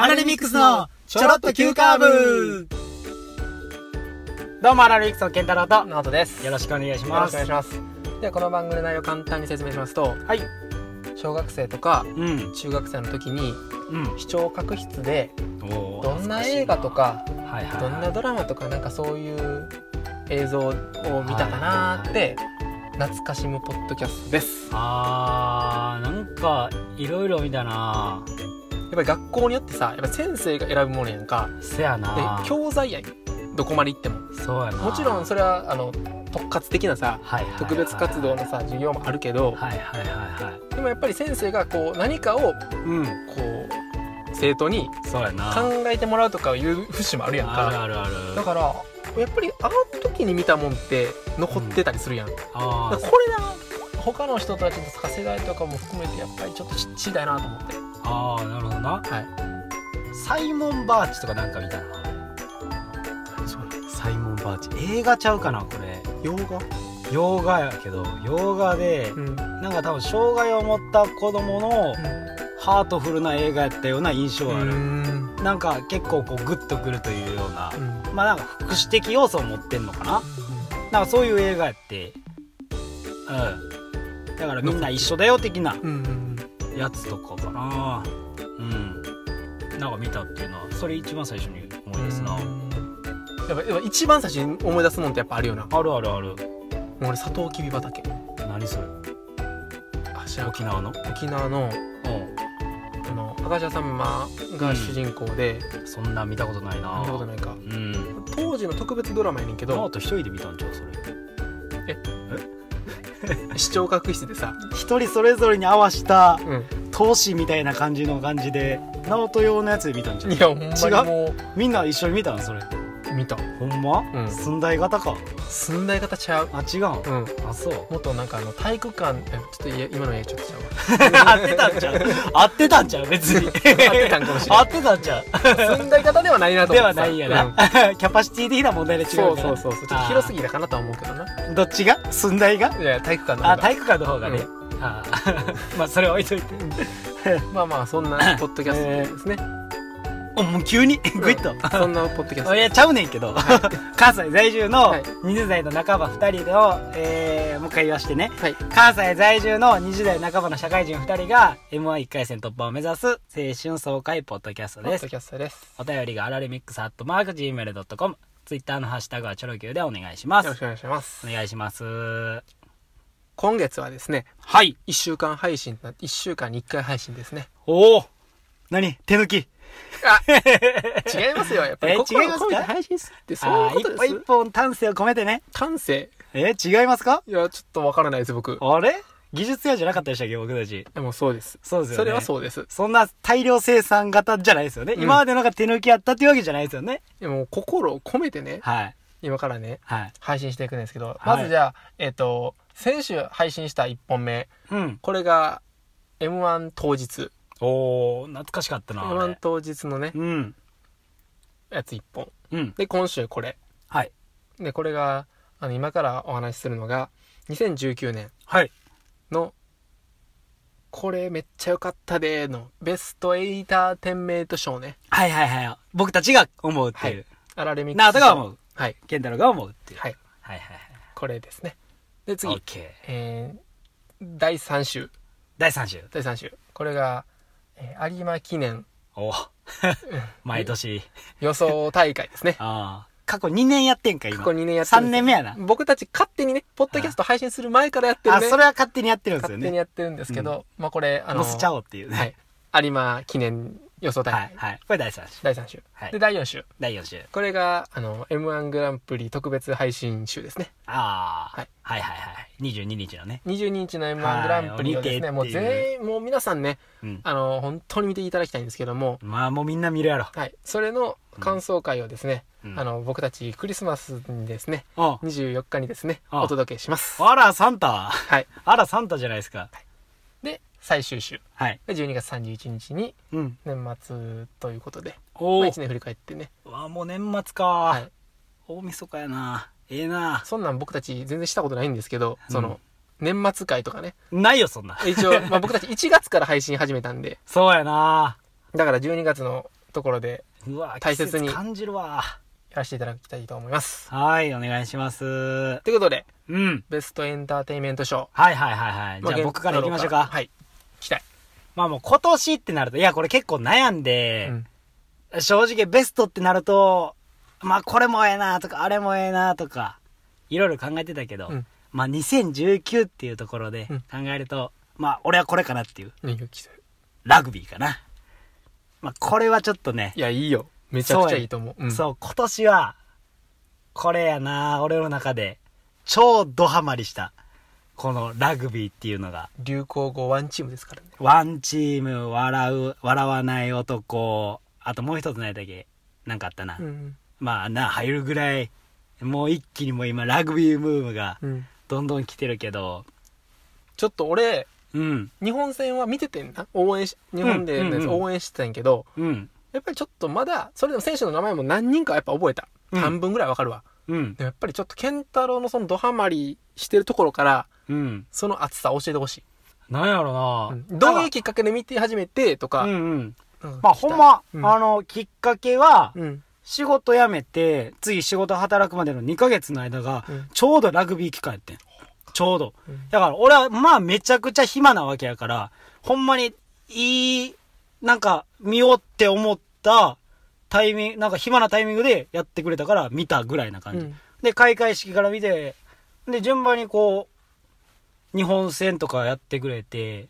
アラレミックスのちょろっと急カーブ。どうもアラレミックスの健太郎とナオトです。よろしくお願いしよろますしくお願いします。ではこの番組の内容を簡単に説明しますと、はい。小学生とかうん。中学生の時にうん。視聴覚室でおーどんな映画とかはいはいどんなドラマとかなんかそういう映像を見たかなーって懐かしむポッドキャストです。あーなんかいろいろ見たなやっぱり学校によってさ、やっぱ先生が選ぶものやんか。せやな。で教材やん。どこまで行っても。そうやな。もちろんそれはあの特活的なさはいはいはい特別活動のさ授業もあるけど、はいはいはいはい。でもやっぱり先生がこう何かをうん。こう生徒に考えてもらうとかいう節もあるやんあるかあるある。だからやっぱりあの時に見たもんって残ってたりするやん、だあー。からこれな他の人たちとか世代とかも含めてやっぱりちょっとちっちゃいなと思って。あーなるほどな。はい。サイモン・バーチとかなんか見た？なサイモン・バーチ。映画ちゃうかなこれ。洋画？洋画やけど洋画でうん、なんか多分障害を持った子供のハートフルな映画やったような印象がある、うん。なんか結構こうグッとくるというようなうん。まあなんか福祉的要素を持ってんのかな？なんかそういう映画やって。うんだからみんな一緒だよ的なうんやつとかかな。うん。なんか見たっていうのはそれ一番最初に思い出すな、やっぱやっぱ一番最初に思い出すもんってやっぱあるよな。もあるあるある。う俺サトウキビ畑。何それ？あ沖縄の？沖縄のあの赤茶さんまが主人公で、そんな見たことないな。見たことないか。うん。当時の特別ドラマやねんけど。ノート一人で見たんちゃう？それ 視聴覚室でさ、一人それぞれに合わしたうん、投資みたいな感じの感じで直人用のやつで見たんじゃん。いやほんまにもみんな一緒に見たんそれ。う見た。ほんま、うん。寸大型か。寸大型ちゃう？あ違う。んうん。あそう。もっとなんかあの体育館えちょっと今のやちょっとちゃうわ。合ってたんちゃう？合ってたんちゃう？別に。合ってたんかもしれん。合ってたんちゃう？寸大型ではないなとで思ってさはないやな、うん。キャパシティ的な問題で違うそうそうそうそう。ちょっと広すぎたかなとは思うけどな。どっちが？寸大が？いや体育館の方が。あ体育館の方がね、あ まあそれは置いといて。まあまあそんなポッドキャストですね、おもう急に？グイッと、そんなポッドキャスト。いやちゃうねんけど、関西在住のはい。20代の半ば2人の、えーもう一回言わしてね。はい。関西在住の20代半ばの社会人2人が m 1 1回戦突破を目指す青春爽快ポッドキャストです。ポッドキャストです。お便りがアラレミックスアットマーク Gmail.com ツイッターのハッシュタグはチョロ Q でお願いします。よろしくお願いします。お願いします。は今月はですねい。1週間配信な1週間に1回配信ですね。おお何？手抜き。あ 違いますよ。やっぱりえ心を違いますか？込めて配信するってそういうことです？一歩一本丹精を込めてね。感性え違いますか？いやちょっとわからないです僕。あれ？技術屋じゃなかったでしたっけ僕たち。でもそうです。そうですよね。それはそうです。そんな大量生産型じゃないですよね、うん。今までのが手抜きやったっていうわけじゃないですよね。でも心を込めてね。はい。今からねはい。配信していくんですけど、はい。まずじゃあえっ、と先週配信した1本目。うん。これが m 1当日おお懐かしかったな m あ1れ当日のね。うん。やつ1本。うん。で今週これ。はい。でこれがあの今からお話しするのが2019年はい。のこれめっちゃ良かったでーのベストエイターテンメイト賞ね。はいはいはい僕たちが思うっていう、アラレミックスナートが思う。はい。健太郎が思うっていう。はい。はいはいこれですね。で次。はいオッケー。えー、第3週。第3週。第3週。これが、えー有馬記念。お。お毎年。予想大会ですね。ああ。過去2年やってんか今。過去2年やってる3年目やな。僕たち勝手にねポッドキャスト配信する前からやってるね。あそれは勝手にやってるんですよ勝手にねやってるんですけど、まあこれあの載せちゃおうっていうね。はい。有馬記念予想大会、はいはい。これ第3週。第3週、はい。で第4週。第4週。これがあの m 1グランプリ特別配信週ですね。ああ、はい。はいはいはい22日のね。22日の m はい1グランプリをですね、もう全員もう皆さんねうん。あの本当に見ていただきたいんですけども。まあもうみんな見るやろ。はい。それの感想会をですね、うん。あの僕たちクリスマスにですねうん24日にですねあお届けします。あらサンタ。はい。あらサンタじゃないですか。で最終週はいが12月31日にうん年末ということで、おおまあ、1年振り返ってねわもう年末か、はい大晦日やなええなそんなん僕たち全然したことないんですけど、その年末会とかねないよそんな一応、まあ、僕たち1月から配信始めたんで そうやなだから12月のところでうわ大切に季節感じるわ。やらせていただきたいと思います。はい、お願いします。ということで、うん。ベストエンターテインメント賞。はいはいはいはい。じゃあま僕から行きましょうか。はい。まあもう今年ってなると、いやこれ結構悩んうで、ん。正直ベストってなると、まあこれもええなとか、あれもええなとか、いろいろ考えてたけど、うんまあ2019っていうところでうん考えると、まあ俺はこれかなっていう、ラグビーかな。まあこれはちょっとねい、や、いいよ。めちゃくちゃいいと思う。うんそう、今年は、これやな、俺の中で、超ドハマりした、このラグビーっていうのが、流行語ワンチームですからね。ワンチーム、笑う、笑わない男、あともう一つ何だっけ？なんかあったな。うん。まあな、入るぐらい、もう一気にもう今ラグビームームがうん。どんどん来てるけど、ちょっと俺、うん、日本戦は見ててんな。応援し、日本でのやつうんうんうん応援してたんやけど、うん、やっぱりちょっとまだ、それでも選手の名前も何人かやっぱ覚えた。うん半分ぐらいわかるわ。うん、でもやっぱりちょっと健太郎のそのドハマりしてるところから、うん。その熱さ教えてほしい。なんやろな、うんどういうきっかけで見て始めてとか。うんうん。うんまあほん、ま、うんあの、きっかけは、うん。仕事辞めて、次仕事働くまでの2ヶ月の間がうん、ちょうどラグビー期間やってん。ちょうど。うんだから俺はまあめちゃくちゃ暇なわけやから、ほんまにいい、なんか見ようって思ったタイミング、なんか暇なタイミングでやってくれたから見たぐらいな感じ。うんで、開会式から見て、で、順番にこう、日本戦とかやってくれて、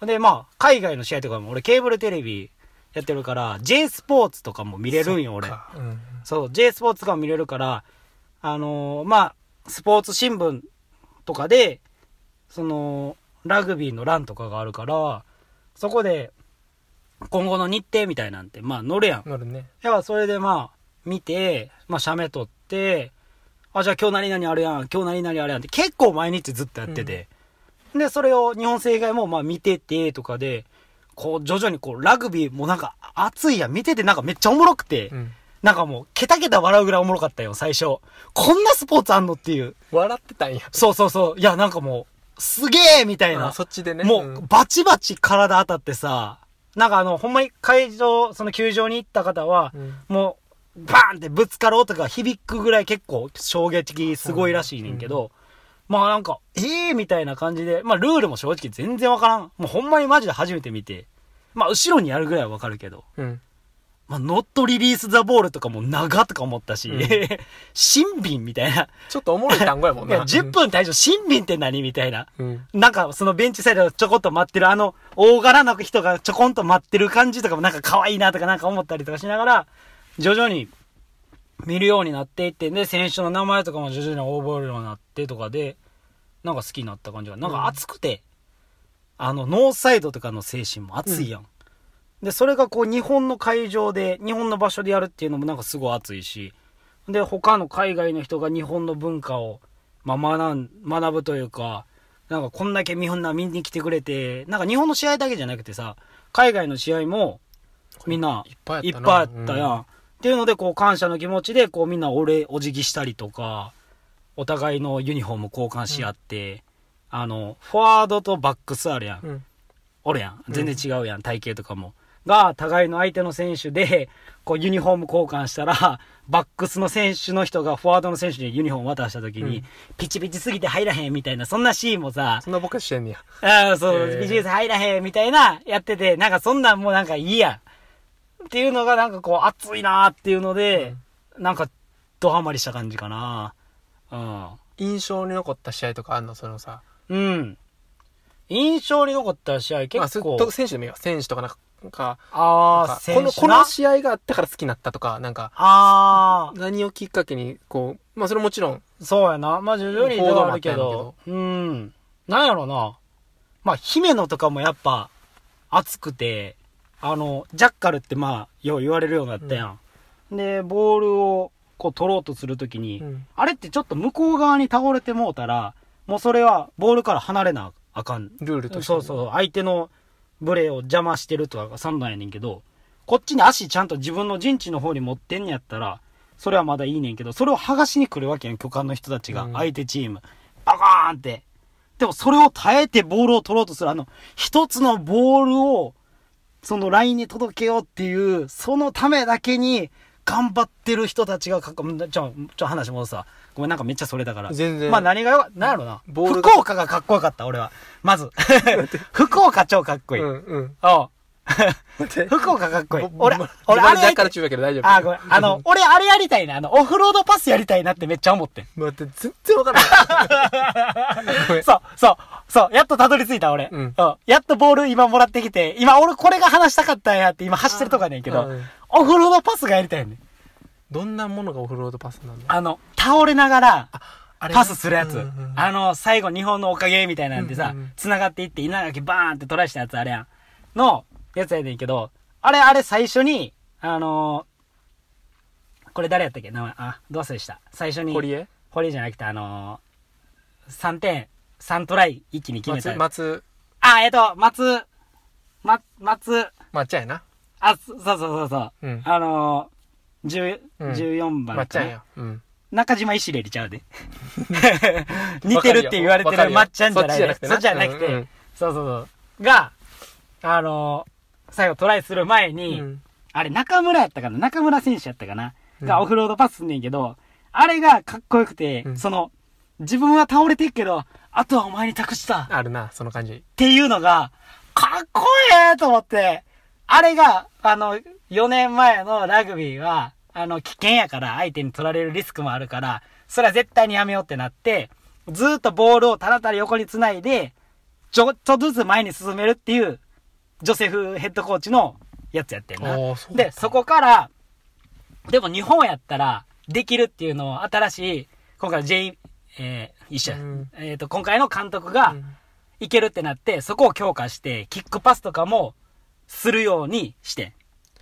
で、まあ、海外の試合とかも俺ケーブルテレビやってるから、J スポーツとかも見れるんよ、俺。そうんそう、J スポーツとかも見れるから、あのーまあ、スポーツ新聞とかで、その、ラグビーの欄とかがあるから、そこで、今後の日程みたいなんて、まあ、載るやん。乗るね。やっぱそれでまあ、見て、まあ、写メ撮って、あ、じゃあ今日何々あるやん、今日何々あるやんって結構毎日ずっとやってて。で、それを日本生以外もまあ見ててとかで、こう徐々にこうラグビーもなんか熱いやん。見ててなんかめっちゃおもろくて、うん。なんかもうケタケタ笑うぐらいおもろかったよ、最初。こんなスポーツあんのっていう。笑ってたんや。そうそうそう。いや、なんかもう、すげえみたいな。あそっちでね。もんう、バチバチ体当たってさ、なんかあの、ほんまに会場、その球場に行った方は、うんもう、バーンってぶつかる音が響くぐらい結構衝撃的すごいらしいねんけど、まあなんか、ええー、みたいな感じで、まあルールも正直全然わからん。もうほんまにマジで初めて見て、まあ後ろにやるぐらいはわかるけど、うん。まあノットリリースザボールとかも長とか思ったし、うん 新品みたいな。ちょっとおもろい単語やもんいや、な。10分退場新品って何みたいな。うん。なんか、そのベンチサイドでちょこっと待ってる、あの、大柄な人がちょこんと待ってる感じとかもなんか可愛いなとかなんか思ったりとかしながら、徐々に見るようになっていって、で、選手の名前とかも徐々に覚えるようになってとかで、なんか好きになった感じが、なんか熱くて、あの、ノーサイドとかの精神も熱いやん。で、それがこう、日本の会場で、日本の場所でやるっていうのもなんかすごい熱いし、で、他の海外の人が日本の文化を、まあ、学ん、学ぶというか、なんかこんだけ日本な見に来てくれて、なんか日本の試合だけじゃなくてさ、海外の試合も、みんないっぱいあったないっぱいあったやん。っていうので、こう感謝の気持ちで、こうみんな俺、お辞儀したりとか、お互いのユニフォーム交換し合って、あの、フォワードとバックスあるやん。うん。おるやん。全然違うやん、体型とかも。が、互いの相手の選手で、こうユニフォーム交換したら、バックスの選手の人がフォワードの選手にユニフォーム渡した時に、うんピチピチすぎて入らへんみたいな、そんなシーンもさ、そんな僕はしてんねや。ああ、そう、へーピチピチ入らへんみたいな、やってて、なんかそんなんもうなんかいいやん。っていうのがなんかこう熱いなーっていうので、なんか、ドハマりした感じかな。うん。印象に残った試合とかあんの？そのさ。うん。印象に残った試合まあ、結構、すと選手でもいいよ。選手とかなんか、かああ、この、この試合があったから好きになったとか、なんか、あ何をきっかけに、こう、まあそれもちろん、あ、そうやな。まあ、徐々にではあるけど、うん。なんやろな。まあ、姫野とかもやっぱ、熱くて、あの、ジャッカルってまあ、よう言われるようになったやん。で、ボールを、こう、取ろうとするときに、うんあれってちょっと向こう側に倒れてもうたら、もうそれは、ボールから離れなあかんルールとして。そうそう、相手のブレを邪魔してるとか3段やねんけど、こっちに足ちゃんと自分の陣地の方に持ってんやったら、それはまだいいねんけど、それを剥がしに来るわけやん、巨漢の人たちが、うん相手チーム。バカーンって。でもそれを耐えてボールを取ろうとする、あの、一つのボールをその LINE に届けようっていう、そのためだけに頑張ってる人たちがかっこ、ちょ、ちょ、話戻すわ。ごめん、なんかめっちゃそれだから。全然まあ何がよかなんやろな。福岡がかっこよかった、俺は。まず。福岡超かっこいい。うんうんおう待って福岡かっこいい。ぼ俺ぼ、俺、あれだ。から中やけど大丈夫あ、ごめん。あの、俺、あれやりたいな。あの、オフロードパスやりたいなってめっちゃ思ってん。待って全然わからない そう、そう、そう、やっとたどり着いた俺。うんやっとボール今もらってきて、今俺これが話したかったんやって今走ってるとこやねんけど、うんオフロードパスがやりたいねん。どんなものがオフロードパスなんだ？あの、倒れながら、パスするやつ。あの、最後日本のおかげみたいなんでさ繋がっていって稲垣バーンってトライしたやつあれやん。の、やつやねんけど、あれあれ最初に、あのーこれ誰やったっけ？名前、あ、どう忘れした。最初に、堀江？堀江じゃなくてあのー、3点、3トライ一気に決めた。松。松。あ、えっと、松、ま、松、抹茶やな。あ、そそうそうそうそう。うん。あのー、10うん。14番かな。抹茶や。うん。中島石入れちゃうで。似てるって言われてるまっちゃんじゃないで。そっちじゃなくてそうそうそう。が、あのー最後トライする前に、うん。あれ中村やったかな？中村選手やったかな、うん。がオフロードパスすんねんけど、あれがかっこよくて、うん。その、自分は倒れてっけど、あとはお前に託した。っあるなその感じ。ていうのが、かっこええと思って、あれが、あの、4年前のラグビーは、あの、危険やから、相手に取られるリスクもあるから、それは絶対にやめようってなって、ずーっとボールをただただ横に繋いで、ちょっとずつ前に進めるっていう、ジョセフヘッドコーチのやつやってんな。で、そこから、でも日本やったら、できるっていうのを新しい、今回の J、えー、一緒や。うんえっ、と、今回の監督が、うんいけるってなって、そこを強化して、キックパスとかもするようにして、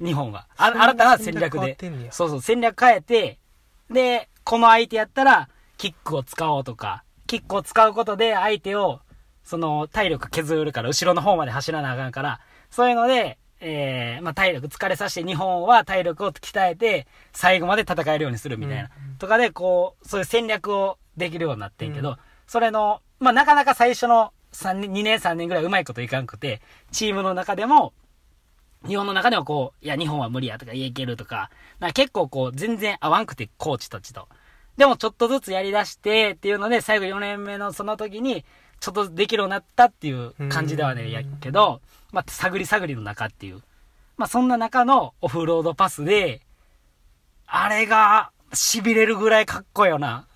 日本は。あ新たな戦略でそうそう、戦略変えて、で、この相手やったら、キックを使おうとか、キックを使うことで相手を、その、体力削るから、後ろの方まで走らなあかんから、そういうので、えー、まあ、体力疲れさせて、日本は体力を鍛えて、最後まで戦えるようにするみたいな。うんとかで、こう、そういう戦略をできるようになってんけど、うんそれの、まあ、なかなか最初の3年、2年3年ぐらいうまいこといかんくて、チームの中でも、日本の中でもこう、いや、日本は無理やとか、いけるとか、な結構こう、全然合わんくて、コーチたちと。でもちょっとずつやり出してっていうので、最後4年目のその時に、ちょっとできるようになったっていう感じではね、うんやけど、まあ、探り探りの中っていう。まあ、そんな中のオフロードパスで、あれが、痺れるぐらいかっこよな。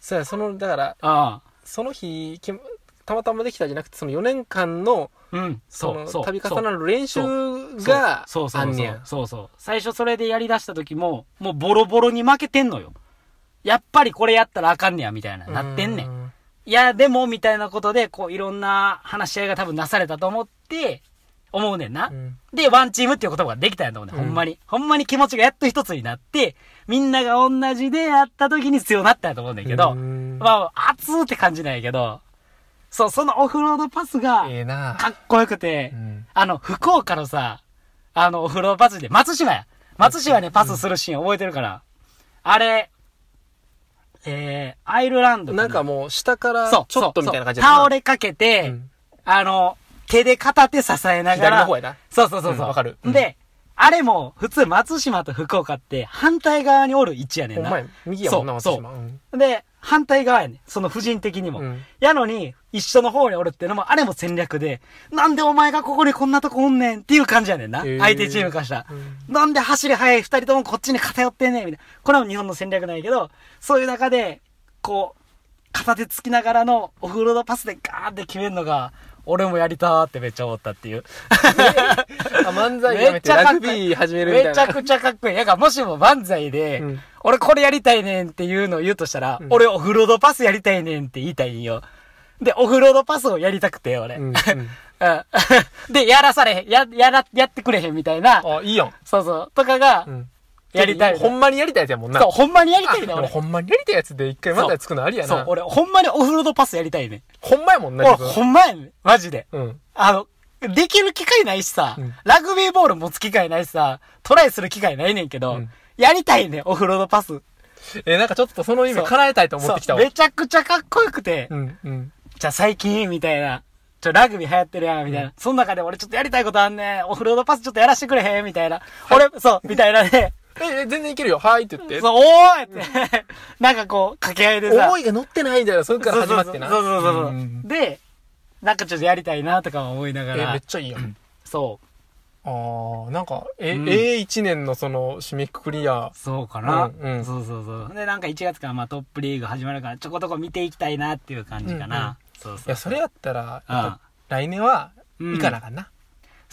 そうやそのだからあその日きたまたまできたじゃなくてその4年間のあ。うん。そう、そう。度重なる練習がそうそうそうそうそう。最初それでやり出した時も、もうボロボロに負けてんのよ。やっぱりこれやったらあかんねや、みたいな、なってんねん。んいや、でも、みたいなことで、こう、いろんな話し合いが多分なされたと思って、思うねんな。うんで、ワンチームっていう言葉ができたんやと思うねん、うんほんまに。ほんまに気持ちがやっと一つになって、みんなが同じでやった時に強なったんやと思うねんけど、うんまあ、熱ーって感じなんやけど、そう、そのオフロードパスが、ええなかっこよくて、うんあの、福岡のさ、あの、オフロードパスで、松島や。松島ね、パスするシーン覚えてるから。あれ、えー、アイルランドな。んかもう下からちそう、ょっとみたいな感じ倒れかけて、うん。あの、手で片手支えながら。左の方やな。そうそうそうそう。うんわかる。うん。で、あれも、普通松島と福岡って反対側におる位置やねんな。お前右やもんな松そう。島。うん。で、反対側やねん。その婦人的にも。うんやのに、一緒の方におるっていうのも、あれも戦略で、なんでお前がここにこんなとこおんねんっていう感じやねんな。へー相手チームからしたら。うんなんで走り速い二人ともこっちに偏ってんねんみたいな。これも日本の戦略なんやけど、そういう中で、こう、片手つきながらのオフロードパスでガーって決めるのが、俺もやりたーってめっちゃ思ったっていう。あ漫才やめて。ラグビー始めるみたいな。めちゃくちゃかっこいい。やからもしも漫才で、うん。俺これやりたいねんっていうのを言うとしたら、うん。俺オフロードパスやりたいねんって言いたいんよ。で、オフロードパスをやりたくて、俺。うんうん。うん。で、やらされへん、や、やら、やってくれへんみたいな、あいいやん。そうそう、とかが、うんやりたい。ほんまにやりたいやつやもんなそう、ほんまにやりたいね俺。ほんまにやりたいやつで一回漫才つくのありやな、そう俺、ほんまにオフロードパスやりたいねん。ほんまやもんな俺、ほんまやねん。マジで。うんあの、できる機会ないしさ、うんラグビーボール持つ機会ないしさ、トライする機会ないねんけど、うんやりたいねん、オフロードパス。えなんかちょっとその意味叶えたいと思ってきたわめちゃくちゃかっこよくて、うんうんじゃあ最近、みたいな。ちょ、ラグビー流行ってるやん、みたいな。その中で俺ちょっとやりたいことあんねん。オフロードパスちょっとやらしてくれへん、みたいな。俺、そう、みたいなね。え、え全然いけるよ。はいって言って。そう、おーいって。なんかこう、掛け合いでさ。思いが乗ってないみたいな、それから始まってな。そうそうそうそう。んで、なんかちょっとやりたいなとか思いながえ、めっら。ちゃいいやん。そう。あー、なんか、え、うん A1 年のその、締めくくりや。そうかな、うんうんそうそうそう。で、なんか1月からまあトップリーグ始まるから、ちょこちょこ見ていきたいなっていう感じかな。そうそう。いや、それやったら、来年は、うん行かなあかんな。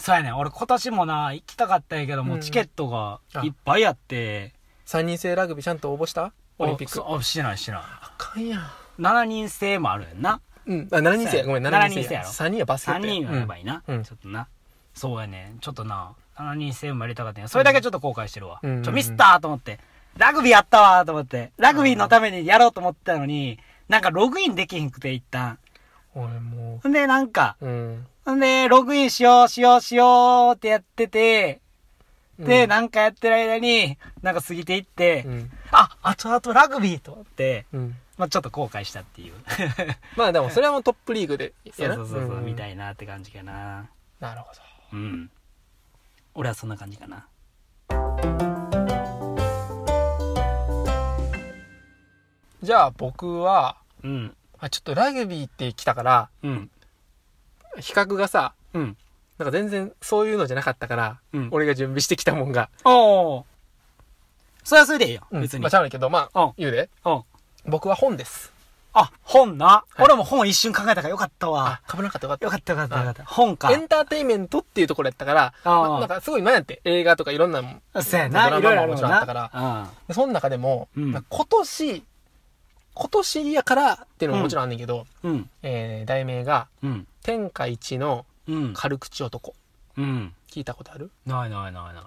そうやね。俺今年もな、行きたかったんやけども、うんチケットがいっぱいあって。3人制ラグビーちゃんと応募した？オリンピック。あ、してないしてない。あかんやん。7人制もあるやんな。うん。あ、7人制や。ごめん、7 7人制やろ人制や。3人はバスケッ3トや人がやばいな。うんちょっとな。そうやね。ちょっとな、7人制もやりたかったんやそれだけちょっと後悔してるわ。うんちょ、ミスったーと思って。ラグビーやったわーと思って。ラグビーのためにやろうと思ってたのに、なんかログインできひんくて一旦。俺もほんで、なんか、う、うん。ほんで、ログインしよう、しよう、しようってやってて、で、うんなんかやってる間に、なんか過ぎていって、うん。あ、あとあとラグビーと思って、うん。まあちょっと後悔したっていう。まあでも、それはもうトップリーグで。そうそうそうそう、んみたいなって感じかな。なるほど。うん。俺はそんな感じかな。じゃあ僕は、うん。あちょっとラグビーって来たから、うん。比較がさ、うん。なんか全然そういうのじゃなかったから、うん俺が準備してきたもんが、おお。それはそれでいいよ。うん別に。まあちゃうねんけど、まあうん、言うで。うん。僕は本です。あ、本な？い俺も本一瞬考えたからよかったあわ。、かぶらなかったよかった。よかったよかったよかった。本かエ。ンターテインメントっていうところやったから、まあなんかすごい前やって、映画とかいろんなもん、そうやな。ドラマもんももちろんあったからな。でその中でも、うんまあ今年、今年やからっていうのももちろんあんねんけど、うん。うん。えー、題名が、うん。天下一のうん。軽口男。うん。聞いたことある？ないないないない。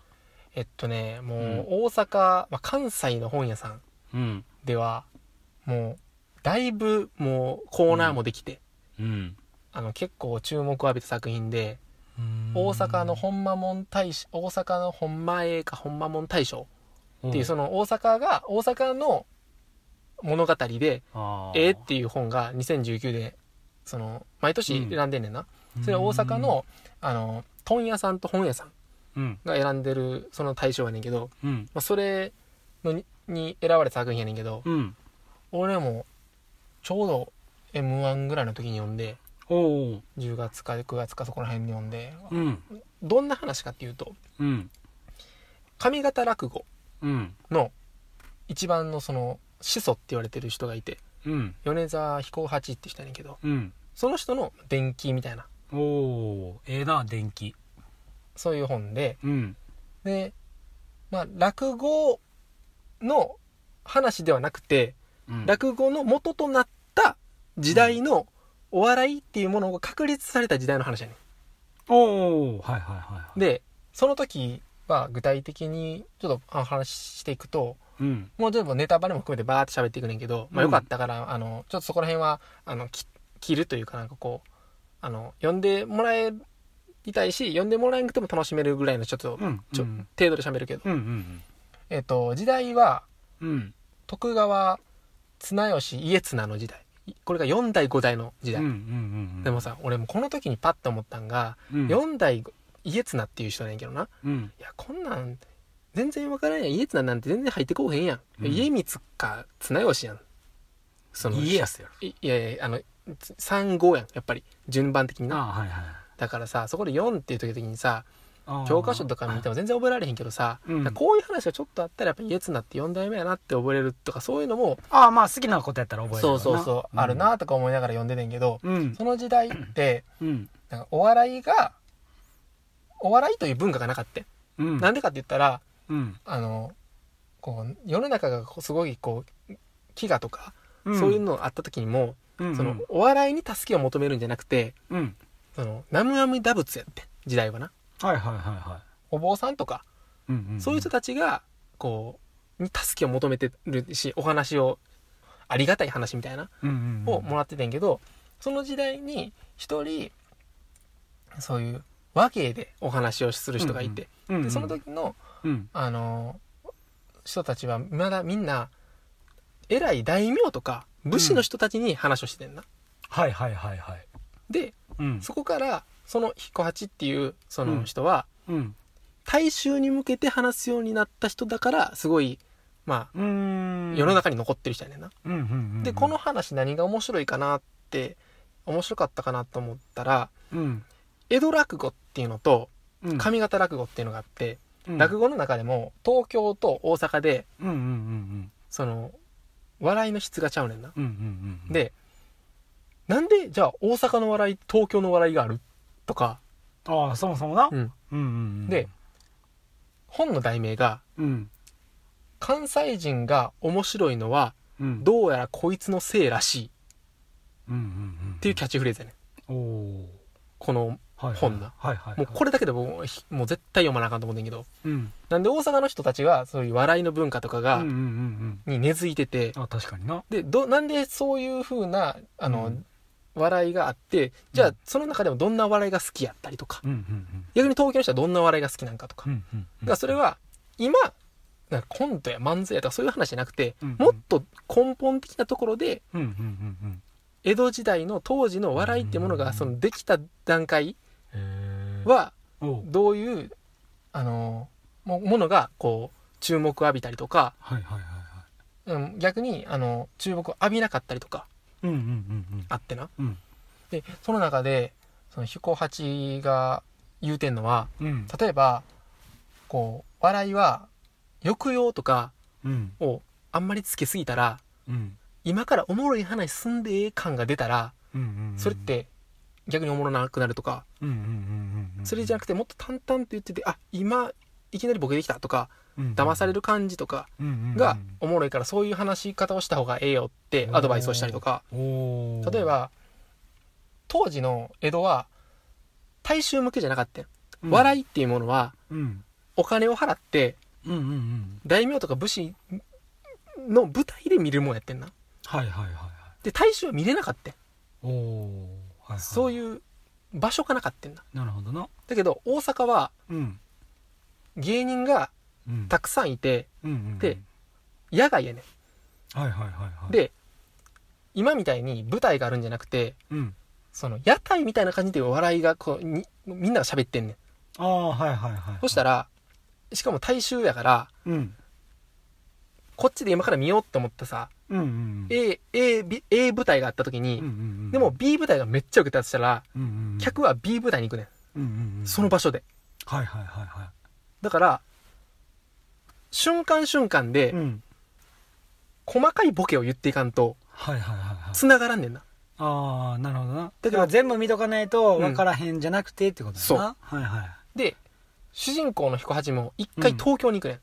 えっとね、もううん大阪、まあ、関西の本屋さんうん。では、もう、だいぶもうコーナーもできて、うん。あの結構注目を浴びた作品で、大阪の本間門大賞、大阪の本間映画本間門大賞っていう、その大阪が、大阪の物語で、ええっていう本が2019で、その、毎年選んでんねんな。それは大阪、の、あの、問屋さんと本屋さんうん。が選んでるその大賞やねんけど、うん。まあ、それのにに選ばれた作品やねんけど、うん。俺もちょうど m 1ぐらいの時に読んでおお。10月か9月かそこら辺に読んでうん。どんな話かっていうとうん。上方落語うん。の一番のその始祖って言われてる人がいてうん。米沢彦八って人やねんけどうん。その人の伝記みたいなおお。ええな、電気。そういう本でうん。でまあ落語の話ではなくてうん落語の元となった時代のお笑いっていうものが確立された時代の話やねおお。はいはいはいはい。ん。でその時は具体的にちょっとお話ししていくとうん。もうちょっとネタバレも含めてバーって喋っていくねんけど、まあ、うんよかったから、あのちょっとそこら辺はあのき切るというかなんかこうあの読んでもらえたいし読んでもらえなくても楽しめるぐらいのちょっと、うん。ちょうん。程度で喋るけど、うん。うん。えっと時代はうん。徳川綱吉家綱の時代これが4代5代の時代、うん。うん。でもさ俺もこの時にパッと思ったんが、うん、4代家綱っていう人なんやけどなうん。いやこんなん全然わからんやん家綱なんて全然入ってこうへんやん、うん家光か綱吉やんその家康やろ？いいやいやあの35やんやっぱり順番的になはいはい。だからさそこで4っていう時にさ教科書とか見ても全然覚えられへんけどさ、うんこういう話がちょっとあったらやっぱ家綱って4代目やなって覚えれるとかそういうのもああ、まあ好きなことやったら覚えるそうそうそう、ある。なとか思いながら読んでてんけど、うん。その時代ってうん。なんかお笑いがお笑いという文化がなかった、うん。なんでかって言ったらうん。あのこう世の中がすごいこう飢餓とか、うん。そういうのあった時にも、うん、そのお笑いに助けを求めるんじゃなくてうん。その南無阿弥陀仏やって時代はなはいはいはいはお坊さんとか、い。うんうん。そういう人たちがこうに助けを求めてるしお話をありがたい話みたいなうんうんうん。をもらっててんけど、その時代に一人そういう和芸でお話をする人がいて、うんうん、でその時のうん。あの人たちはまだみんな偉い大名とか武士の人たちに話をしてんな、はいはいはいはい。でうん。そこからその彦八っていうその人はうん。大衆に向けて話すようになった人だからすごいま。あ世の中に残ってる人やねんな。うんうんうんうん。でこの、話何が面白いかなって面白かったかなと思ったらうん。江戸落語っていうのとうん。上方落語っていうのがあって、うん落語の中でも東京と大阪でうんうんうんその笑いの質がちゃうねんな。うん。うんうんうん。、でなんでじゃあ大阪の笑い東京の笑いがある？とか、ああ、そもそもな。うんうんうんうん。で、本の題名がうん。「関西人が面白いのはうん。どうやらこいつのせいらしい」うんうんうん。っていうキャッチフレーズやねん。このはい。本な。はいはい。もうこれだけでもうひもう絶対読まなあかんと思うねんけどうん。なんで大阪の人たちがそういう笑いの文化とかが、うんうんうんに根付いててうん。あ、確かにな。でどなんでそういう風なあの、うん笑いがあってじゃあうんその中でもどんな笑いが好きやったりとかうんうんうん。逆に東京の人はどんな笑いが好きなんかとか,、うんうん。だからそれは今なんかコントや漫才やとかそういう話じゃなくて、うんうんもっと根本的なところでうんうんうんうん。江戸時代の当時の笑いっていうものがそのできた段階。はどういうあのもものがこう注目を浴びたりとか、はいはいはいはい。うん、逆にあの注目を浴びなかったりとかうんうんうんあってなうん。でその中でその彦八が言うてんのはうん。うん。例えばこう笑いは抑揚とかうん。をあんまりつけすぎたらうん。今からおもろい話進んでええ感が出たらうんうん。それっ、て逆におもろなくなるとか。それじゃなくてもっと淡々と言っててあ今いきなりボケてきたとかうん、騙される感じとかるがおもろいからそういう話し方をした方がええよってアドバイスをしたりとか例え、ば当時の江戸は大衆向けじゃなかったようん笑いっていうものはうん。お金を払って。大名とか武士の舞台で見るもんやってんなはいはいはいはい。で大衆は見れなかったよ。そういう場所がなかったんだなるほどな。だけど大阪はうん。芸人がうん。たくさんいてうんうんうん。で野外やねはいはいはいはい。ん、で今みたいに舞台があるんじゃなくてうん。その屋台みたいな感じで笑いがこうにみんなが喋ってんねんああ、はいはいはい。そしたらしかも大衆やからうん。こっちで今から見ようって思ったさうんうんうん。A, A, B A 舞台があった時に、うんうんうん。でも、B 舞台がめっちゃ受けたとしたらうんうんうん。客は B 舞台に行くねん、うんうんうん。その場所ではいはいはいはだから瞬間瞬間い。でうん。細かいボケを言っていかんとはいはいはいはい。繋がらんねんなああ、なるほどな。だから全部見とかないと分からへんじゃなくてってことだそうな。はいはい。で主人公の彦八も一回東京に行くねん、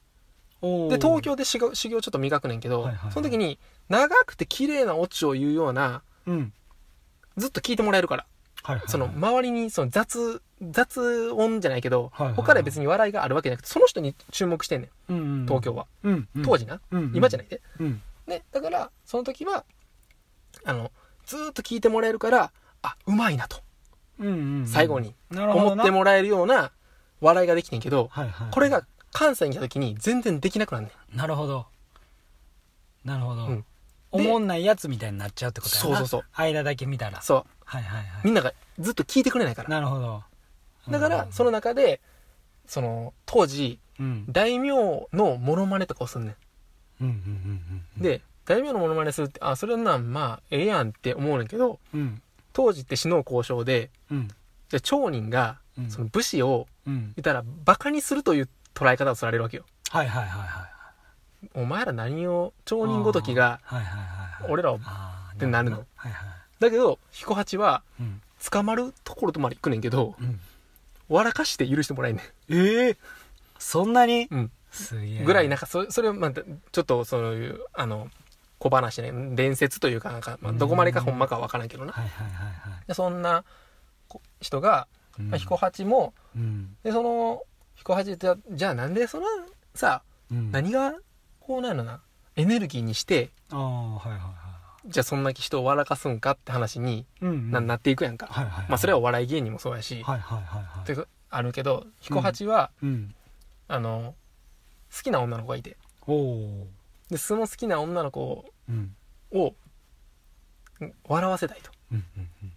おーで東京で修行修行ちょっと磨くねんけど、はいはいはいその時に長くて綺麗なオチを言うようなうん。ずっと聞いてもらえるから、はいはいはい。その周りにその雑雑音じゃないけど、はいはいはい他で別に笑いがあるわけじゃなくてその人に注目してんねんうんうん、東京は、うん。うん。当時な、うん。今じゃないで、うん。ね、だからその時はあのずーっと聞いてもらえるからあうまいなとうんうんうん。最後に思ってもらえるような笑いができてんけど、はいはい。これが関西に来た時に全然できなくなんねんなるほど。なるほど。うんおもんないやつみたいになっちゃうってことやな。そうそうそう間だけ見たら。そうはいはいはい。みんながずっと聞いてくれないからなるほど。だからその中でその当時うん。大名のモノマネとかをすんねうんうんうんうん。ん、で大名のモノマネするってあそれなんまあええやんって思うねんけどうん。当時って死の交渉でうん。じゃあ町人がうんその武士をうん。言ったらバカにするという捉え方をされるわけよはいはいはいはい。お前ら何を町人ごときが。俺らをあーってなるの？だけど彦八はうん。捕まるところとまで行くねんけどうん。笑かして許してもらえんねええそんなに？ん、うん、すげえ。ぐらいなんかそそれはまたちょっとそういうあの小話ね伝説というかなんか、まあ、どこまでかほんまかは分からんけどなそんなこ人が、うんまあ、彦八もうん。でその彦八ってじゃあなんでそのさうん。何がこうなのなエネルギーにしてああ、はいはいはじゃあそんな人を笑かすんかって話にい。うん。な,、なっていくやんか、はいはいはい。まあそれはお笑い芸人もそうやし、はいはいはいはい。あるけど彦八は、うん。あの好きな女の子がいて。でその好きな女の子うん。をうん笑わせたいとうんうんうん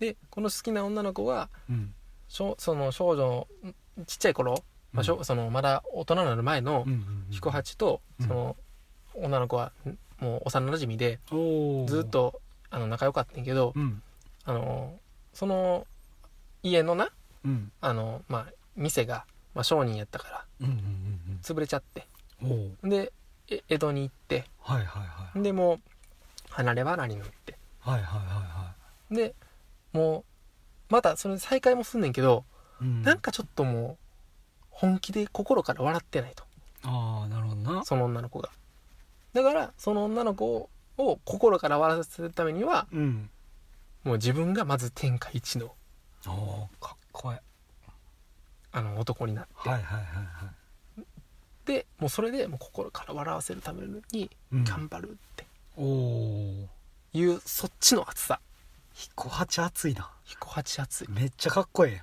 でこの好きな女の子はうんその少女ちっちゃい頃、まあしょそのまだ大人になる前の彦八とうん。その女の子はんもう幼馴染でおー。ずっとあの仲良かったんやけどうん。あのその家のなうん。あの、まあ、店が、まあ、商人やったから潰れちゃって。でえ江戸に行って。はいはいはいでもう離れ離れになって。はいはいはいはでもうまたそれで再会もすんねんけど、いうん。なんかちょっともう本気で心から笑ってないと。ああなるほどな。その女の子が。だからその女の子を心から笑わせるためにはうんもう自分がまず天下一のおおかっこいい。あの男になって、はいはいはいはい。でもうそれでもう心から笑わせるためにうん。頑張るって。おおいう、そっちの熱さ。彦八熱いな。彦八熱い。めっちゃかっこいい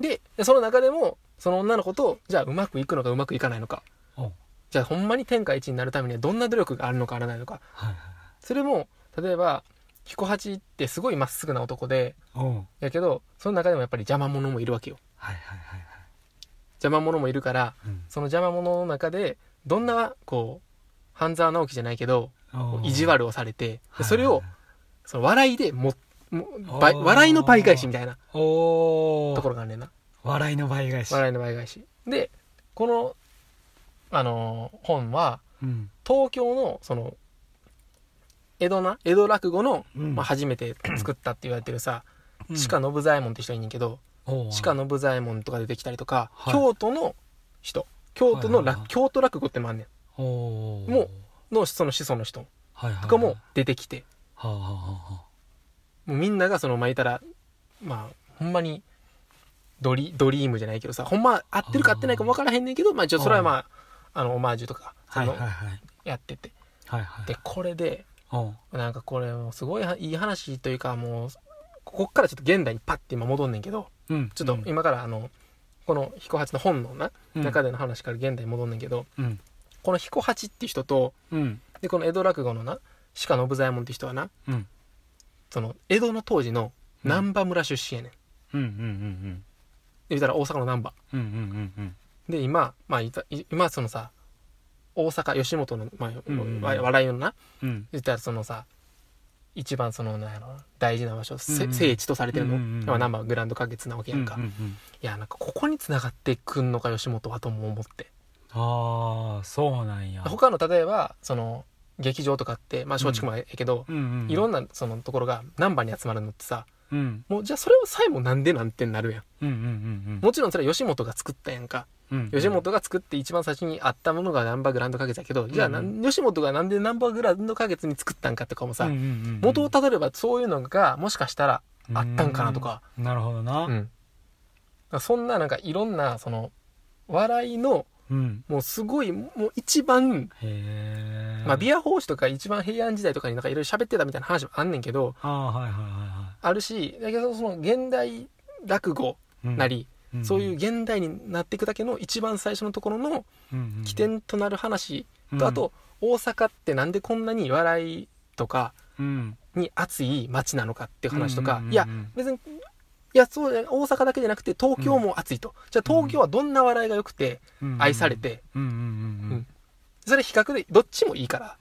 でその中でもその女の子とじゃあうまくいくのかうまくいかないのか。じゃあほんまに天下一になるためにはどんな努力があるのかあらないのか。はいそれも例えば彦八ってすごいまっすぐな男でやけどその中でもやっぱり邪魔者もいるわけよ。はいはいはいはい。邪魔者もいるからうん。その邪魔者の中でどんなこう半沢直樹じゃないけど意地悪をされてそれをその笑いでもも笑いの倍返しみたいなところがあんねんな笑いの倍返し。笑いの倍返し。でこのあのー本はうん。東京のその江戸な江戸落語の、うん。まあ、初めて作ったって言われてるさ、うん。鹿信左衛門って人いんねんけどおう鹿信左衛門とか出てきたりとか、はい。京都の人。京都の落、はいはいはい。京都落語ってのもあんねもんのその子孫の人。はいはいとかも出てきて、はあはあはあはもうみんながそのまあ言ったらまあほんまにドリドリームじゃないけどさほんま合ってるか合ってないかも分からへんねんけどまあ一応それはまああのオマージュとかはいそのやってて。はいはい。でこれでなんかこれもうすごいはいい話というかもうこっからちょっと現代にパッて今戻んねんけどうん。ちょっと今からあのこの彦八の本のなうん。中での話から現代に戻んねんけどうん。この彦八っていう人とうん。でこの江戸落語のな鹿信左衛門っていう人はなうん。その江戸の当時の難波村出身やねん、うんうんうんで言ったら大阪の難波。うんうんうんうん。で今まあいたい今そのさ大阪吉本の、まあうんうんうん。わ笑いのなうん。言ったらそのさ一番そのなんやろ大事な場所、せうんうん。聖地とされてるの、うんうんうん。まあ、ナンバーグランド花月なわけやんか、いうんうんうん。やなんかここに繋がってくんのか吉本はとも思って。ああそうなんや。他の例えばその劇場とかってまあ松竹もええけど、うんうん。いろんなそのところが難波に集まるのってさうん。もうじゃあそれをさえもなんでなんてなるやん。うんうんうんもちろんそれは吉本が作ったやんか、うん。吉本が作って一番最初にあったものがナンバーグランド花月やけど、じゃあなんうん吉本がなんでナンバーグランド花月に作ったんかとかもさ、うんうん。うん元をたどればそういうのがもしかしたらあったんかなとか、うん。なるほどな。うん、そんななんかいろんなその笑いのうん。もうすごいもう一番、へえまあ、ビア法師とか一番平安時代とかになんかいろいろ喋ってたみたいな話もあんねんけどああはいはいはあるしだけどその現代落語なり、んそういう現代になっていくだけの一番最初のところのうん起点となる話うん。とあと大阪ってなんでこんなに笑いとかうん。に熱い街なのかっていう話とか、うんうんうんうんいや別にいやそう大阪だけじゃなくて東京も熱いと、じゃあ東京はどんな笑いが良くて愛されて、うんうん。うんそれ比較でどっちもいいから。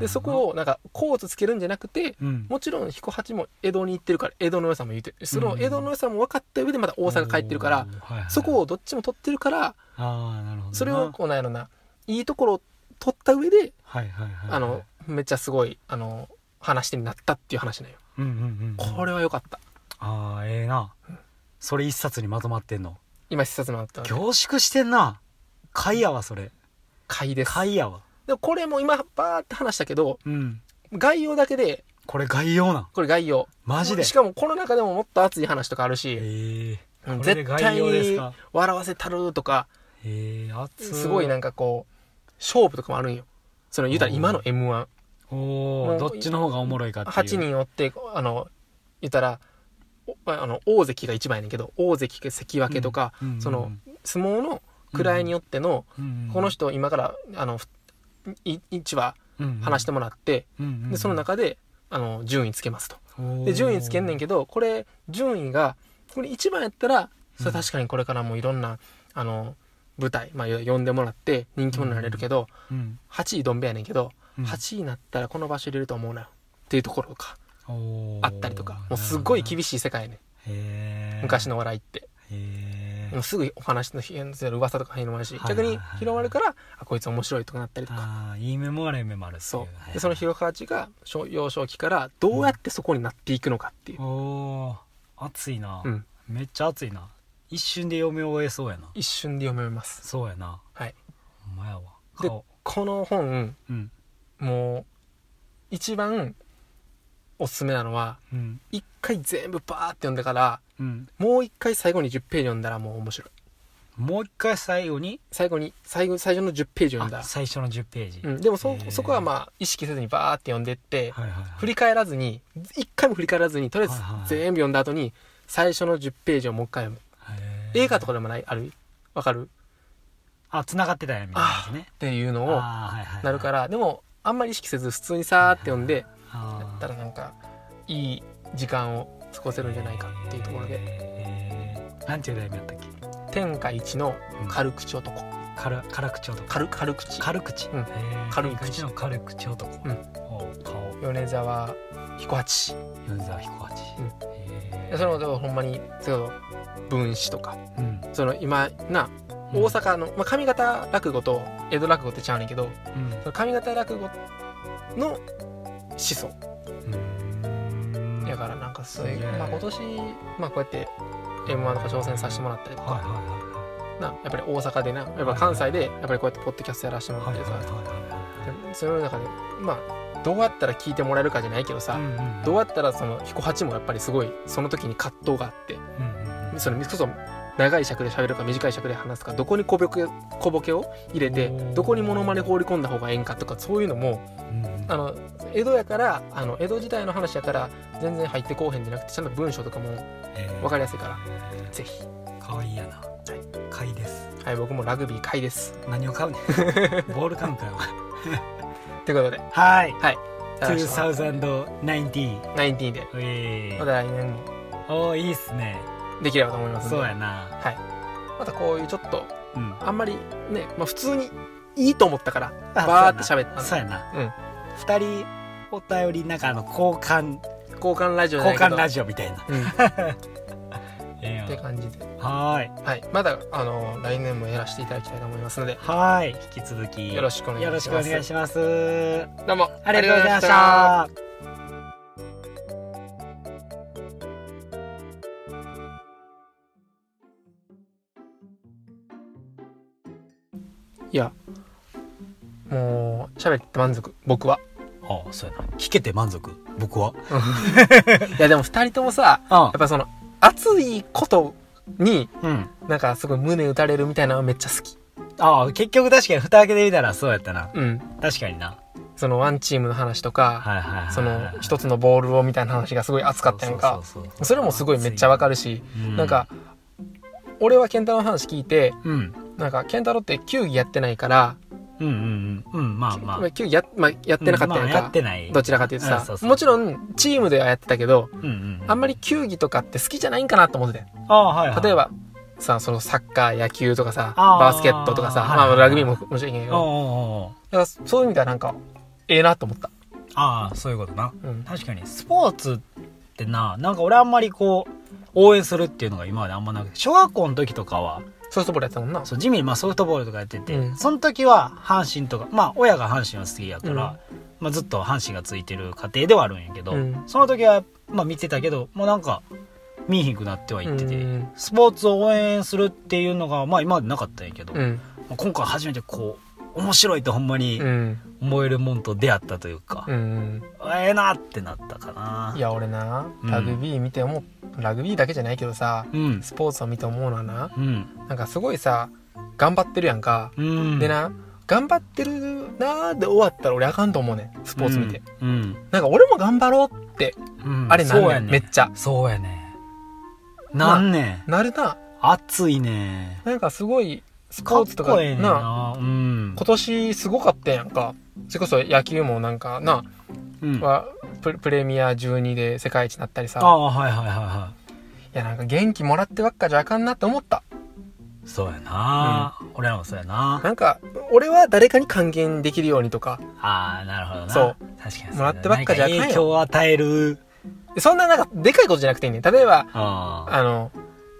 でそこをなんかコーツつけるんじゃなくてうん。もちろん彦八も江戸に行ってるから江戸の良さも言ってるその江戸の良さも分かった上でまた大阪帰ってるから、そこをどっちも取ってるからああなるほどな。それをこうなんやろないいところを取った上ではいはいはいあのめっちゃすごいあの話になったっていう話なんよ。うんうんうんこれは良かった。ああええな。それ一冊にまとまってんの？今一冊のあった凝縮してんな。貝やわそれ回です。貝やわ。でもこれも今バーって話したけどうん。概要だけで。これ概要なん？これ概要。マジで？しかもこの中でももっと熱い話とかあるし、ええ。うんこれで絶対概要ですにか笑わせたるとか。ええ熱すごいなんかこう勝負とかもあるんよ。その言うたら今の m 1おもうおどっちの方がおもろいかっていう。8人おってあの言ったらおあの大関が一番やねんけど大関か関脇とか、うんうんうん。その相撲の位によっての、この人今からあのふい1話話してもらって、でその中であの順位つけますと。で順位つけんねんけどこれ順位がこれ1番やったらそれ確かにこれからもいろんな、あの舞台、まあ、呼んでもらって人気者になれるけど、うん8位どん兵衛やねんけど、うん。8位になったらこの場所入れると思うなよっていうところとかあったりとか。もうすっごい厳しい世界やね昔の笑いってすぐお話の噂とか広まるし逆に広まるからあこいつ面白いとかなったりとか。ああいい面も悪い面もあるそう。でその広川地が小幼少期からどうやってそこになっていくのかっていう、おー熱いな、うん、めっちゃ熱いな。一瞬で読み終えそうやな。一瞬で読めます。そうやな。はい。ほんまやわで顔。この本うん。もう一番おすすめなのはうん。一回全部バーって読んでからうん。もう一回最後に10ページ読んだらもう面白い。もう一回最後に？最後に最後最初の10ページ読んだ。あ最初の10ページ、うん、でもそそこはまあ意識せずにバーって読んでって、はいはいはい。振り返らずに一回も振り返らずにとりあえずはいはいはい。全部読んだ後に最初の10ページをもう一回読む。映画とかでもない？ある？わかる？あ繋がってたんやみたいなね。っていうのをあーはいはいはい。なるからでもあんまり意識せず普通にさーって読んであーやったらなんかいい時間を過ごせるんじゃないかっていうところで。へー。なんていう題名やったっけ？天下一の軽口男。軽辛口男。軽軽口。軽口、うん。軽口。口の軽口男、うん。お顔。米沢彦八。米沢彦八、うん。そのほんまにその文詩とか。ーうん。その今な大阪の、まあ、上方落語と江戸落語ってちゃうねんけどうん。その上方落語の思想。うん。やからなんかそういうまあ今年まあこうやって m 1とか挑戦させてもらったりとか、はいはいはいなやっぱり大阪でなやっぱ関西でやっぱりこうやってポッドキャストやらせてもらってさ、はいはいはいでその中でまあどうやったら聞いてもらえるかじゃないけどさ、はいうんうん。どうやったらその彦八もやっぱりすごいその時に葛藤があってうんうんそのこそ長い尺で喋るか短い尺で話すかどこに小ボケ小ボケを入れてどこにモノマネ放り込んだ方がええんかとかそういうのもうんうんあの江戸やからあの江戸時代の話やから全然入ってこうへんじゃなくてちゃんと文章とかもえー。分かりやすいから。えぜひ。ーかわいいやな。買いです。はい僕もラグビー買いです。何を買うねん。ボール買うんかよということで。はい。はい。2019 19でえまた来年も。おーいいっすね。できればと思いますそうやな。はい。またこういうちょっとうん。あんまりね、まあ、普通にいいと思ったからあバーって喋ったそうやな。うん二人お便りなんかあの交換交換ラジオ交換ラジオみたいな。うん、って感じで。はーい。はい。まだあの来年もやらせていただきたいと思いますので。はーい。引き続き。よろしくお願いします。よろしくお願いします。どうも。ありがとうございました。いやもう喋って満足僕は。ああそうやな。聞けて満足？僕は？いやでも二人ともさあやっぱその熱いことにうん。なんかすごい胸打たれるみたいなのがめっちゃ好き。ああ結局確かに蓋開けてみたらそうやったな。うん。確かにな。そのワンチームの話とか、はいはいはいはい。その一つのボールをみたいな話がすごい熱かったやんか。それもすごいめっちゃわかるし、うなんか俺は健太郎の話聞いてうん。なんか健太郎って球技やってないから、うんうんうん。うんまあまあ。球技や,、まあ、やってなかったやんまあやか、ってない。どちらかというとさ。もちろんチームではやってたけどうんうんあんまり球技とかって好きじゃないんかなと思っててああはいはい。例えばさそのサッカー野球とかさバスケットとかさ、まあ、ラグビーももちろんいいけどだからそういう意味ではなんかええなと思った、ああそういうことな。うん、確かにスポーツってななんか俺あんまりこう応援するっていうのが今まであんまなくて小学校の時とかはソフトボールやってたもんな。そう地味にまあソフトボールとかやってて、うん。その時は阪神とかまあ親が阪神は好きやから、うん。まあ、ずっと阪神がついてる家庭ではあるんやけど、うん。その時はまあ見てたけどもうなんか見えひんくなってはいってて、うん。スポーツを応援するっていうのがまあ今までなかったんやけど、うん。まあ今回初めてこう面白いとほんまにうん。思えるもんと出会ったというか、うんええなってなったかな。いや俺なうん。ラグビー見て思う、ラグビーだけじゃないけどさうん。スポーツを見て思うのはなうん。なんかすごいさ頑張ってるやんか、うん。でな頑張ってるなーで終わったら俺あかんと思うねんスポーツ見て、うん、なんか俺も頑張ろうってうん。あれなんねんめっちゃ。そうやねなんねん。なるな。熱いねなんかすごいスポーツとかななうん今年すごかったやんかそれこそ野球もなんかな、うんはププレミア12で世界一になったりさ。ああ、はいはいはいはいや、なんか元気もらってばっかじゃあかんなって思った。い。そうやな、俺らもそうやな。なんか、俺は誰かに還元できるようにとか、ああ、なるほどな。そう。確かに。もらってばっかじゃあかんよ何影響を与える。そんななんか、でかいことじゃなくていいね。例えば。あの、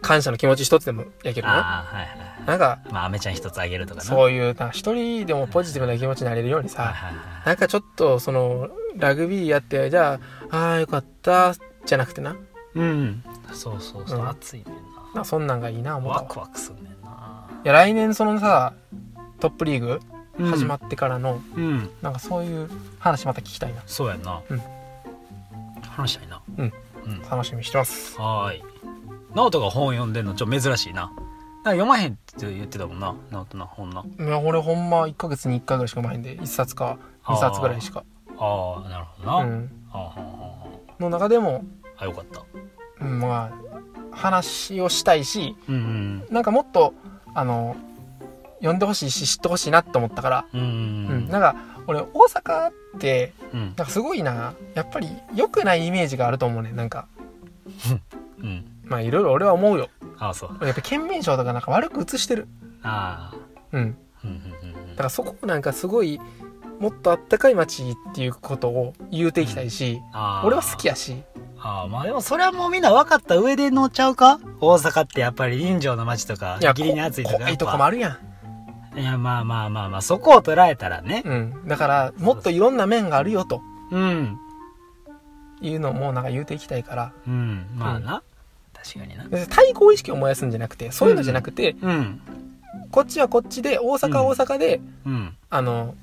感謝の気持ち一つでもやけどね。ああ、はいはいはい。なんか、まあ、アメちゃん一つあげるとかな。そういう、な一人でもポジティブな気持ちになれるようにはいさ、はいはい。なんかちょっと、その、ラグビーやって、じゃあ、ああ、よかった、じゃなくてな。うん。そうそうそう。うん熱いねんなそんなんがいいな、な。思ったわワクワクすんねんな。いや、来年そのさ、トップリーグ始まっってからの、うん。なんかそういう話また聞きたいな。そうやんな。うん話したいな。うん。うん。楽しみにしてます。はーい。直人が本読んでんのちょっと珍しいな。読まへんって言ってたもんな。直人な本な。いや、俺ほんま1ヶ月に1回ぐらいしか読まへんで、1冊か2冊ぐらいしか。ああ、なるほどな。はうん。の中でも、あ、あ、よかった。うんまあ、話をしたいし、うんなんかもっと、あの、読んでほしいし、知ってほしいなって思ったから、うん。ううん。ん。なんか、俺、大阪って、うん。なんかすごいな、やっぱり良くないイメージがあると思うね。なんか、うん。まあいろいろ俺は思うよ。ああ、そう。やっぱ県民賞とかなんか悪く映してる。ああ。うん。うんうんうんだからそこをなんかすごい、もっとあったかい街っていうことを言うていきたいし、ああ。俺は好きやし、ああ、まあでもそれはもうみんな分かった上で乗っちゃうか？大阪ってやっぱり臨場の街とか、ギリに暑いとかやっぱ。怖いとこもあるやん。いや、まあまあまあまあ、そこを捉えたらね。うん。だから、もっといろんな面があるよとうん。いうのもなんか言うていきたいから、うん。まあな。確かにな。対抗意識を燃やすんじゃなくて、そういうのじゃなくて、うん。こっちはこっちで、大阪は大阪で、うん。あの、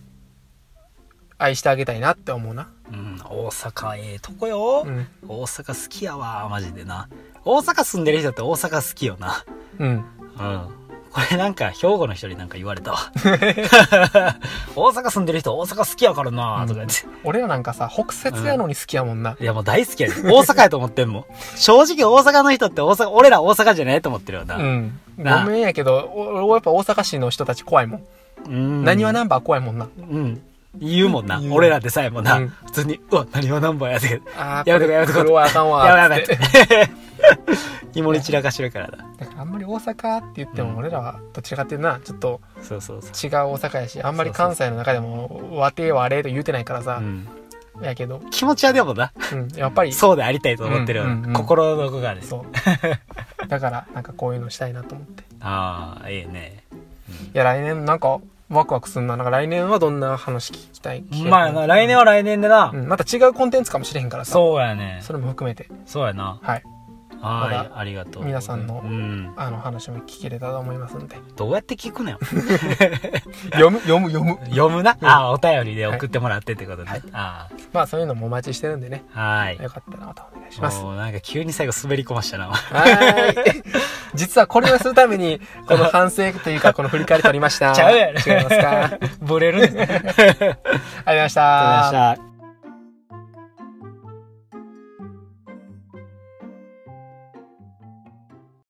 愛してあげたいなって思うな。うん。大阪ええとこよ。うん。大阪好きやわ、マジでな。大阪住んでる人って大阪好きよな。うん。うん。これなんか、兵庫の人になんか言われたわ。大阪住んでる人大阪好きやからな、とか言って。俺らなんかさ、北節やのに好きやもんな。いやもう大好きやで。大阪やと思ってんもん。正直大阪の人って大阪、俺ら大阪じゃないと思ってるよな。うん。ごなめんやけど、お俺やっぱ大阪市の人たち怖いもん。うん。何はナンバー怖いもんな。うん。言うもんな。俺らでさえもな。うん普通に、うわ、何はナンバーやで。あやめとこやめとこ黒はあかんわ。やばいやばいつって。芋 に散らかしてるからあんまり大阪って言ってうんも俺らはどちらかっていうとな、ちょっと。違う大阪やし、あんまり関西の中でも和定はあれと言うてないからさう、ん。やけど、気持ちはでもな。うん、やっぱり、そうでありたいと思ってるようんうんうん心のどこがです。そう。だから、なんかこういうのしたいなと思って。いああ、ええね。や、来年なんかワクワクすんな。なんか来年はどんな話聞きたい？まあな、来年は来年でなう。ん、また違うコンテンツかもしれへんからさ。そうやね。それも含めて、そうやな。はい。はまい、ありがとう。皆さんのうん。あの話も聞けれたと思いますんで。どうやって聞くのよ？読む、読む、読む。読むな？うんああ、お便りで送ってもらってってことね。はいあまあそういうのもお待ちしてるんでね。あ。はい。よかったらまたお願いします。もうなんか急に最後滑り込ましたな。はーい。実はこれをするために、この反省というか、この振り返り取りました。ちゃうやろ違いますか？ありがとうブレるね。ありがとうございました。ございました。